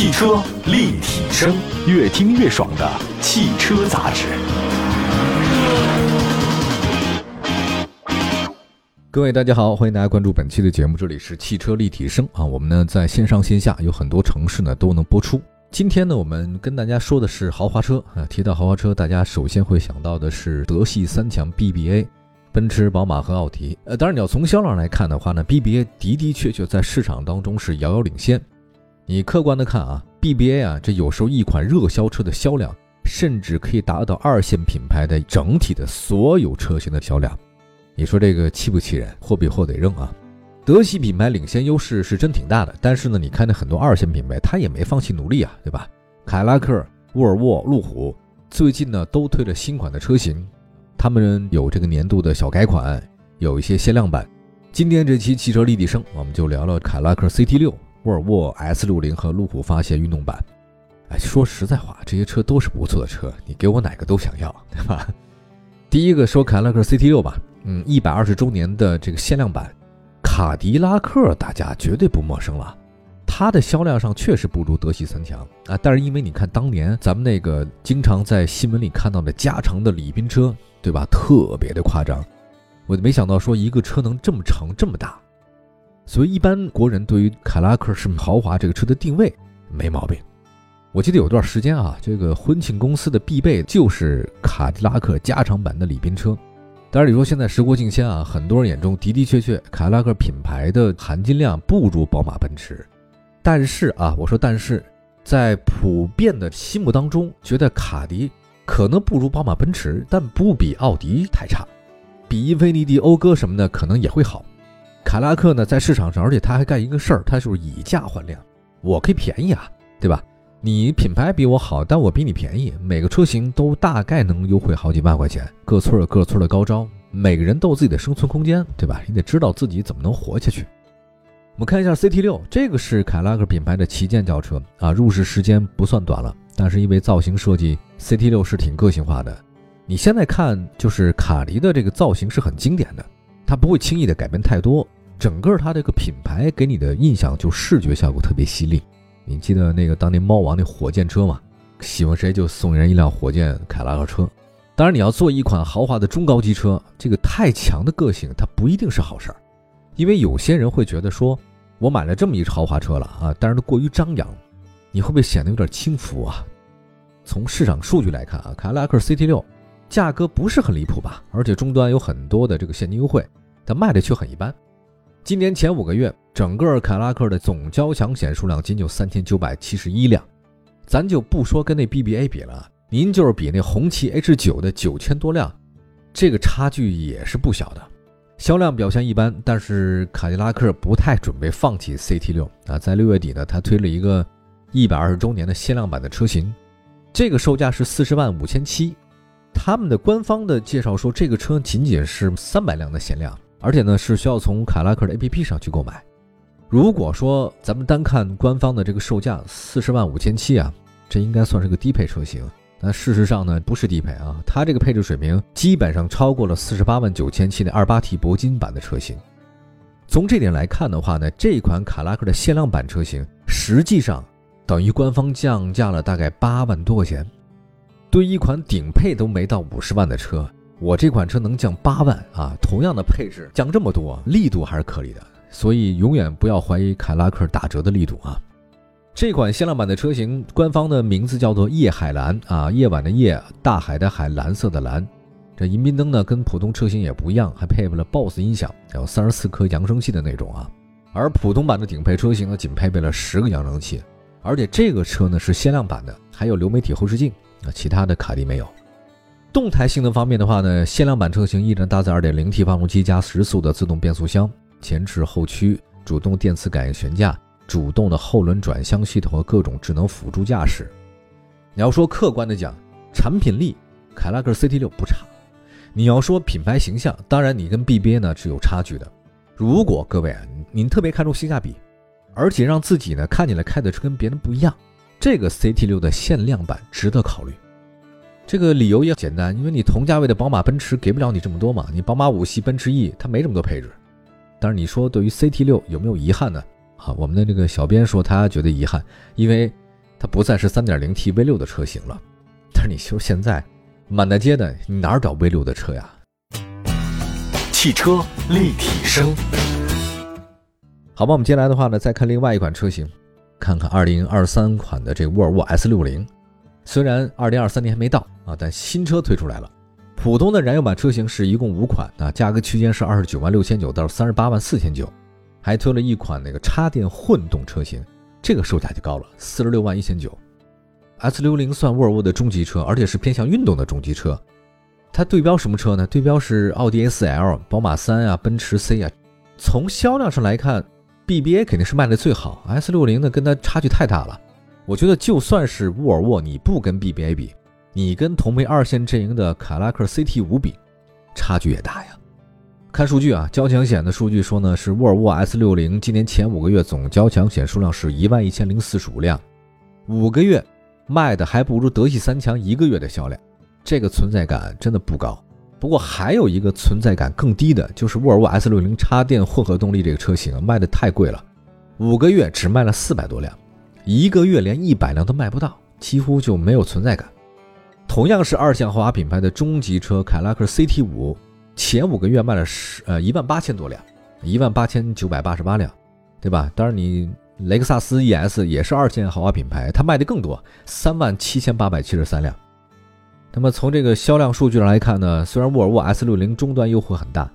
汽车立体声，越听越爽的汽车杂志。各位大家好，欢迎大家关注本期的节目，这里是汽车立体声啊。我们呢在线上线下有很多城市呢都能播出。今天呢，我们跟大家说的是豪华车啊。提到豪华车，大家首先会想到的是德系三强 BBA。奔驰、宝马和奥迪，呃，当然你要从销量来看的话呢，BBA 的的确确在市场当中是遥遥领先。你客观的看啊，BBA 啊，这有时候一款热销车的销量，甚至可以达到二线品牌的整体的所有车型的销量。你说这个气不气人？货比货得扔啊！德系品牌领先优势是真挺大的，但是呢，你看那很多二线品牌，它也没放弃努力啊，对吧？凯拉克、沃尔沃、路虎最近呢都推了新款的车型。他们有这个年度的小改款，有一些限量版。今天这期汽车立体声，我们就聊聊凯拉克 CT 六、沃尔沃 S 六零和路虎发现运动版。哎，说实在话，这些车都是不错的车，你给我哪个都想要，对吧？第一个说凯迪拉克 CT 六吧，嗯，一百二十周年的这个限量版，卡迪拉克大家绝对不陌生了。它的销量上确实不如德系三强啊，但是因为你看当年咱们那个经常在新闻里看到的加长的礼宾车。对吧？特别的夸张，我没想到说一个车能这么长这么大，所以一般国人对于凯迪拉克是豪华这个车的定位没毛病。我记得有段时间啊，这个婚庆公司的必备就是卡迪拉克加长版的礼宾车。当然你说现在时过境迁啊，很多人眼中的的确确凯迪拉克品牌的含金量不如宝马奔驰，但是啊，我说但是在普遍的心目当中，觉得卡迪。可能不如宝马、奔驰，但不比奥迪太差，比英菲尼迪、讴歌什么的可能也会好。凯拉克呢，在市场上，而且他还干一个事儿，他就是以价换量，我可以便宜啊，对吧？你品牌比我好，但我比你便宜，每个车型都大概能优惠好几万块钱，各村有各村的高招，每个人都有自己的生存空间，对吧？你得知道自己怎么能活下去。我们看一下 CT 六，这个是凯拉克品牌的旗舰轿车啊，入市时间不算短了。但是因为造型设计，CT 六是挺个性化的。你现在看，就是卡迪的这个造型是很经典的，它不会轻易的改变太多。整个它这个品牌给你的印象就视觉效果特别犀利。你记得那个当年猫王那火箭车吗？喜欢谁就送人一辆火箭凯拉克车。当然，你要做一款豪华的中高级车，这个太强的个性它不一定是好事儿，因为有些人会觉得说，我买了这么一豪华车了啊，但是它过于张扬。你会不会显得有点轻浮啊？从市场数据来看啊，凯迪拉克 CT 六价格不是很离谱吧？而且终端有很多的这个现金优惠，但卖的却很一般。今年前五个月，整个凯迪拉克的总交强险数量仅有三千九百七十一辆，咱就不说跟那 BBA 比了，您就是比那红旗 H 九的九千多辆，这个差距也是不小的。销量表现一般，但是凯迪拉克不太准备放弃 CT 六啊，在六月底呢，他推了一个。一百二十周年的限量版的车型，这个售价是四十万五千七。他们的官方的介绍说，这个车仅仅是三百辆的限量，而且呢是需要从凯拉克的 APP 上去购买。如果说咱们单看官方的这个售价四十万五千七啊，这应该算是个低配车型。那事实上呢，不是低配啊，它这个配置水平基本上超过了四十八万九千七的二八 T 铂金版的车型。从这点来看的话呢，这款凯拉克的限量版车型实际上。等于官方降价了大概八万多块钱，对于一款顶配都没到五十万的车，我这款车能降八万啊！同样的配置降这么多，力度还是可以的。所以永远不要怀疑凯拉克打折的力度啊！这款限量版的车型，官方的名字叫做夜海蓝啊，夜晚的夜，大海的海，蓝色的蓝。这迎宾灯呢，跟普通车型也不一样，还配备了 BOSS 音响，还有三十四颗扬声器的那种啊。而普通版的顶配车型呢，仅配备了十个扬声器。而且这个车呢是限量版的，还有流媒体后视镜啊，其他的卡迪没有。动态性能方面的话呢，限量版车型依然搭载 2.0T 发动机加十速的自动变速箱，前置后驱、主动电磁感应悬架、主动的后轮转向系统和各种智能辅助驾驶。你要说客观的讲，产品力，凯拉克 CT6 不差。你要说品牌形象，当然你跟 BBA 呢是有差距的。如果各位啊，您特别看重性价比。而且让自己呢看起来开的车跟别人不一样，这个 CT 六的限量版值得考虑。这个理由也简单，因为你同价位的宝马、奔驰给不了你这么多嘛。你宝马五系、奔驰 E 它没这么多配置。但是你说对于 CT 六有没有遗憾呢？啊，我们的这个小编说他觉得遗憾，因为它不再是 3.0T V6 的车型了。但是你说现在满大街的，你哪儿找 V6 的车呀？汽车立体声，好吧，我们接下来的话呢，再看另外一款车型，看看2023款的这沃尔沃 S60。虽然2023年还没到啊，但新车推出来了。普通的燃油版车型是一共五款啊，价格区间是二十九万六千九到三十八万四千九，还推了一款那个插电混动车型，这个售价就高了，四十六万一千九。S 六零算沃尔沃的中级车，而且是偏向运动的中级车。它对标什么车呢？对标是奥迪 A4L、宝马三啊、奔驰 C 啊。从销量上来看，BBA 肯定是卖的最好，S 六零呢跟它差距太大了。我觉得就算是沃尔沃，你不跟 BBA 比。你跟同为二线阵营的凯拉克 CT 五比，差距也大呀。看数据啊，交强险的数据说呢，是沃尔沃 S 六零今年前五个月总交强险数量是一万一千零四十五辆，五个月卖的还不如德系三强一个月的销量，这个存在感真的不高。不过还有一个存在感更低的，就是沃尔沃 S 六零插电混合动力这个车型卖的太贵了，五个月只卖了四百多辆，一个月连一百辆都卖不到，几乎就没有存在感。同样是二线豪华品牌的中级车凯拉克 CT 五，前五个月卖了十呃一万八千多辆，一万八千九百八十八辆，对吧？当然你雷克萨斯 ES 也是二线豪华品牌，它卖的更多，三万七千八百七十三辆。那么从这个销量数据上来看呢，虽然沃尔沃 S 六零终端优惠很大，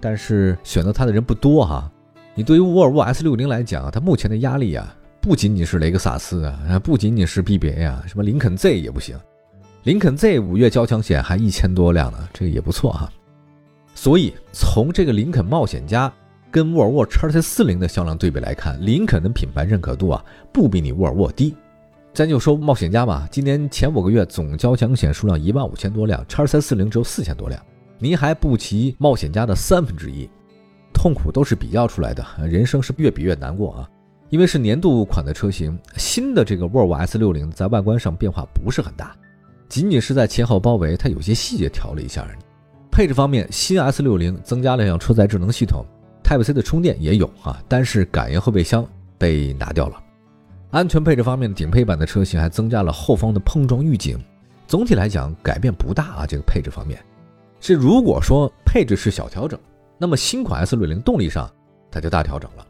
但是选择它的人不多哈。你对于沃尔沃 S 六零来讲，它目前的压力啊，不仅仅是雷克萨斯啊，不仅仅是 BBA 啊，什么林肯 Z 也不行。林肯 Z 五月交强险还一千多辆呢，这个也不错哈。所以从这个林肯冒险家跟沃尔沃 x C 四零的销量对比来看，林肯的品牌认可度啊不比你沃尔沃低。咱就说冒险家吧，今年前五个月总交强险数量一万五千多辆，x C 四零只有四千多辆，您还不及冒险家的三分之一。痛苦都是比较出来的，人生是越比越难过啊。因为是年度款的车型，新的这个沃尔沃 S 六零在外观上变化不是很大。仅仅是在前后包围，它有些细节调了一下而已。配置方面，新 S 六零增加了辆车载智能系统，Type C 的充电也有啊，但是感应后备箱被拿掉了。安全配置方面，顶配版的车型还增加了后方的碰撞预警。总体来讲，改变不大啊。这个配置方面，是如果说配置是小调整，那么新款 S 六零动力上它就大调整了。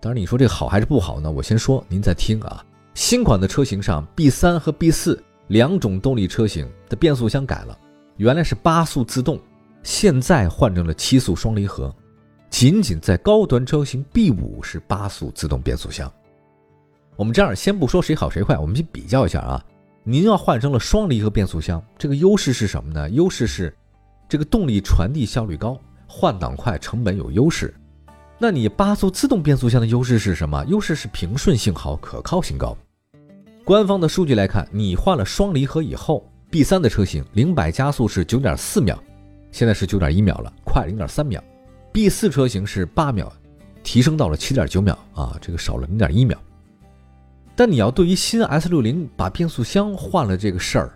当然，你说这好还是不好呢？我先说，您再听啊。新款的车型上，B 三和 B 四。两种动力车型的变速箱改了，原来是八速自动，现在换成了七速双离合。仅仅在高端车型 B 五是八速自动变速箱。我们这样先不说谁好谁坏，我们去比较一下啊。您要换成了双离合变速箱，这个优势是什么呢？优势是这个动力传递效率高，换挡快，成本有优势。那你八速自动变速箱的优势是什么？优势是平顺性好，可靠性高。官方的数据来看，你换了双离合以后，B 三的车型零百加速是九点四秒，现在是九点一秒了，快零点三秒。B 四车型是八秒，提升到了七点九秒啊，这个少了零点一秒。但你要对于新 S 六零把变速箱换了这个事儿，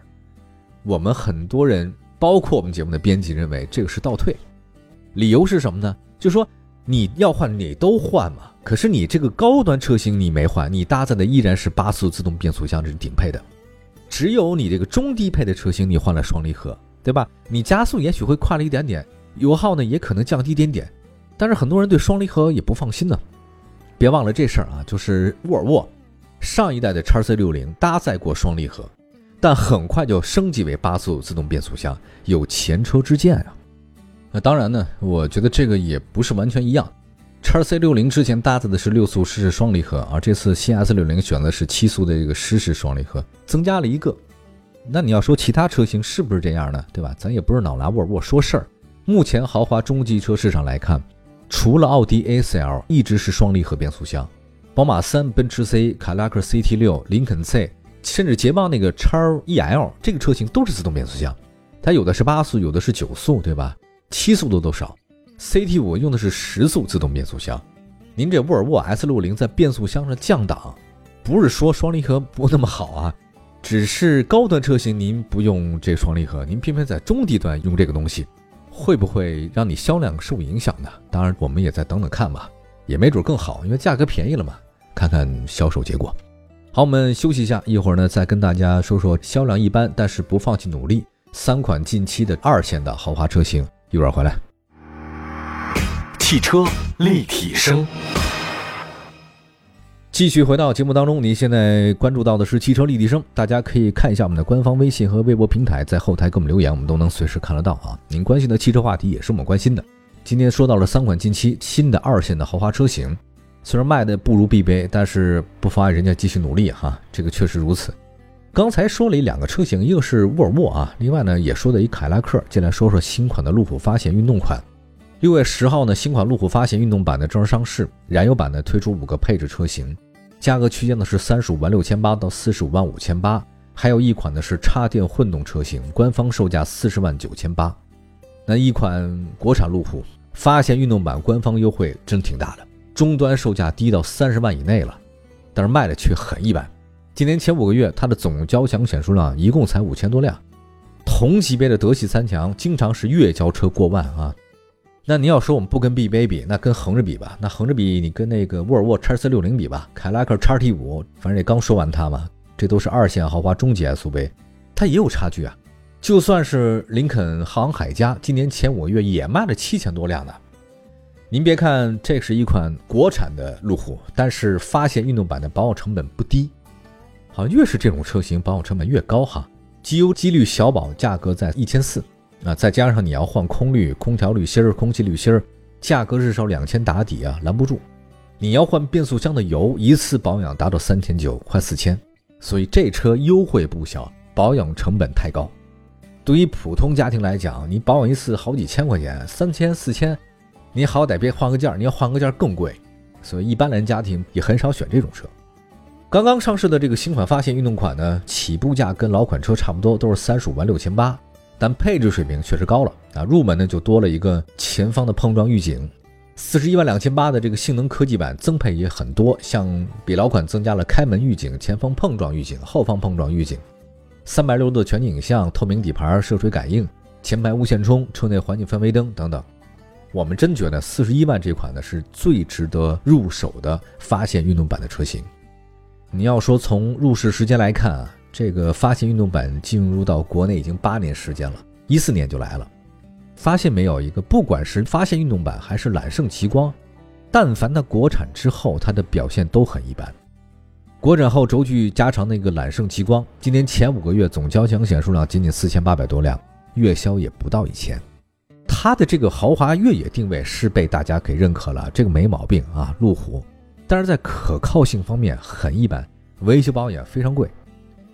我们很多人，包括我们节目的编辑认为这个是倒退，理由是什么呢？就说你要换你都换嘛。可是你这个高端车型你没换，你搭载的依然是八速自动变速箱，这是顶配的。只有你这个中低配的车型，你换了双离合，对吧？你加速也许会快了一点点，油耗呢也可能降低一点点。但是很多人对双离合也不放心呢。别忘了这事儿啊，就是沃尔沃上一代的叉 C 六零搭载过双离合，但很快就升级为八速自动变速箱，有前车之鉴啊。那当然呢，我觉得这个也不是完全一样。叉 C 六零之前搭载的是六速湿式双离合，而这次新 S 六零选的是七速的这个湿式双离合，增加了一个。那你要说其他车型是不是这样呢？对吧？咱也不是老拿沃尔沃说事儿。目前豪华中级车市场来看，除了奥迪 A4L 一直是双离合变速箱，宝马三、奔驰 C、凯迪拉克 CT 六、林肯 Z，甚至捷豹那个叉 EL 这个车型都是自动变速箱，它有的是八速，有的是九速，对吧？七速的都少。CT 五用的是十速自动变速箱，您这沃尔沃 S 六零在变速箱上降档，不是说双离合不那么好啊，只是高端车型您不用这双离合，您偏偏在中低端用这个东西，会不会让你销量受影响呢？当然，我们也再等等看吧，也没准更好，因为价格便宜了嘛。看看销售结果。好，我们休息一下，一会儿呢再跟大家说说销量一般但是不放弃努力三款近期的二线的豪华车型。一会儿回来。汽车立体声，继续回到节目当中，您现在关注到的是汽车立体声，大家可以看一下我们的官方微信和微博平台，在后台给我们留言，我们都能随时看得到啊。您关心的汽车话题也是我们关心的。今天说到了三款近期新的二线的豪华车型。虽然卖的不如 BBA，但是不妨碍人家继续努力哈，这个确实如此。刚才说了一两个车型，一个是沃尔沃啊，另外呢也说的一凯拉克。接来说说新款的路虎发现运动款。六月十号呢，新款路虎发现运动版的正式上市，燃油版呢推出五个配置车型，价格区间呢是三十五万六千八到四十五万五千八，还有一款呢是插电混动车型，官方售价四十万九千八。那一款国产路虎发现运动版官方优惠真挺大的。终端售价低到三十万以内了，但是卖的却很一般。今年前五个月，它的总交强险数量一共才五千多辆。同级别的德系三强经常是月交车过万啊。那你要说我们不跟 BBA 比，那跟横着比吧。那横着比，你跟那个沃尔沃 x C 六零比吧，凯迪拉克 x T 五，反正也刚说完它嘛。这都是二线豪华中级 SUV，它也有差距啊。就算是林肯航海家，今年前五个月也卖了七千多辆呢。您别看这是一款国产的路虎，但是发现运动版的保养成本不低，好像越是这种车型保养成本越高哈。机油机滤小保价格在一千四，那再加上你要换空滤、空调滤芯、空气滤芯，价格至少两千打底啊，拦不住。你要换变速箱的油，一次保养达到三千九，快四千，所以这车优惠不小，保养成本太高。对于普通家庭来讲，你保养一次好几千块钱，三千四千。你好歹别换个件儿，你要换个件儿更贵，所以一般人家庭也很少选这种车。刚刚上市的这个新款发现运动款呢，起步价跟老款车差不多，都是三十五万六千八，但配置水平确实高了啊！入门呢就多了一个前方的碰撞预警，四十一万两千八的这个性能科技版增配也很多，像比老款增加了开门预警、前方碰撞预警、后方碰撞预警，三百六十度全景影像、透明底盘、涉水感应、前排无线充、车内环境氛围灯等等。我们真觉得四十一万这款呢是最值得入手的发现运动版的车型。你要说从入市时间来看啊，这个发现运动版进入到国内已经八年时间了，一四年就来了。发现没有一个，不管是发现运动版还是揽胜极光，但凡它国产之后，它的表现都很一般。国产后轴距加长那个揽胜极光，今年前五个月总交强险数量仅仅四千八百多辆，月销也不到一千。它的这个豪华越野定位是被大家给认可了，这个没毛病啊，路虎。但是在可靠性方面很一般，维修保养非常贵。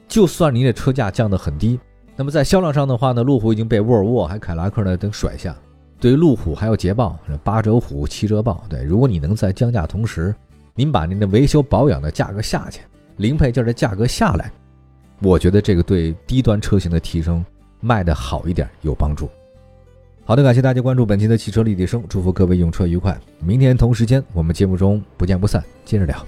就算您的车价降得很低，那么在销量上的话呢，路虎已经被沃尔沃还凯迪拉克呢等甩下。对于路虎还有捷豹，八折虎七折豹。对，如果你能在降价同时，您把您的维修保养的价格下去，零配件的价格下来，我觉得这个对低端车型的提升卖的好一点有帮助。好的，感谢大家关注本期的汽车立体声，祝福各位用车愉快。明天同时间，我们节目中不见不散，接着聊。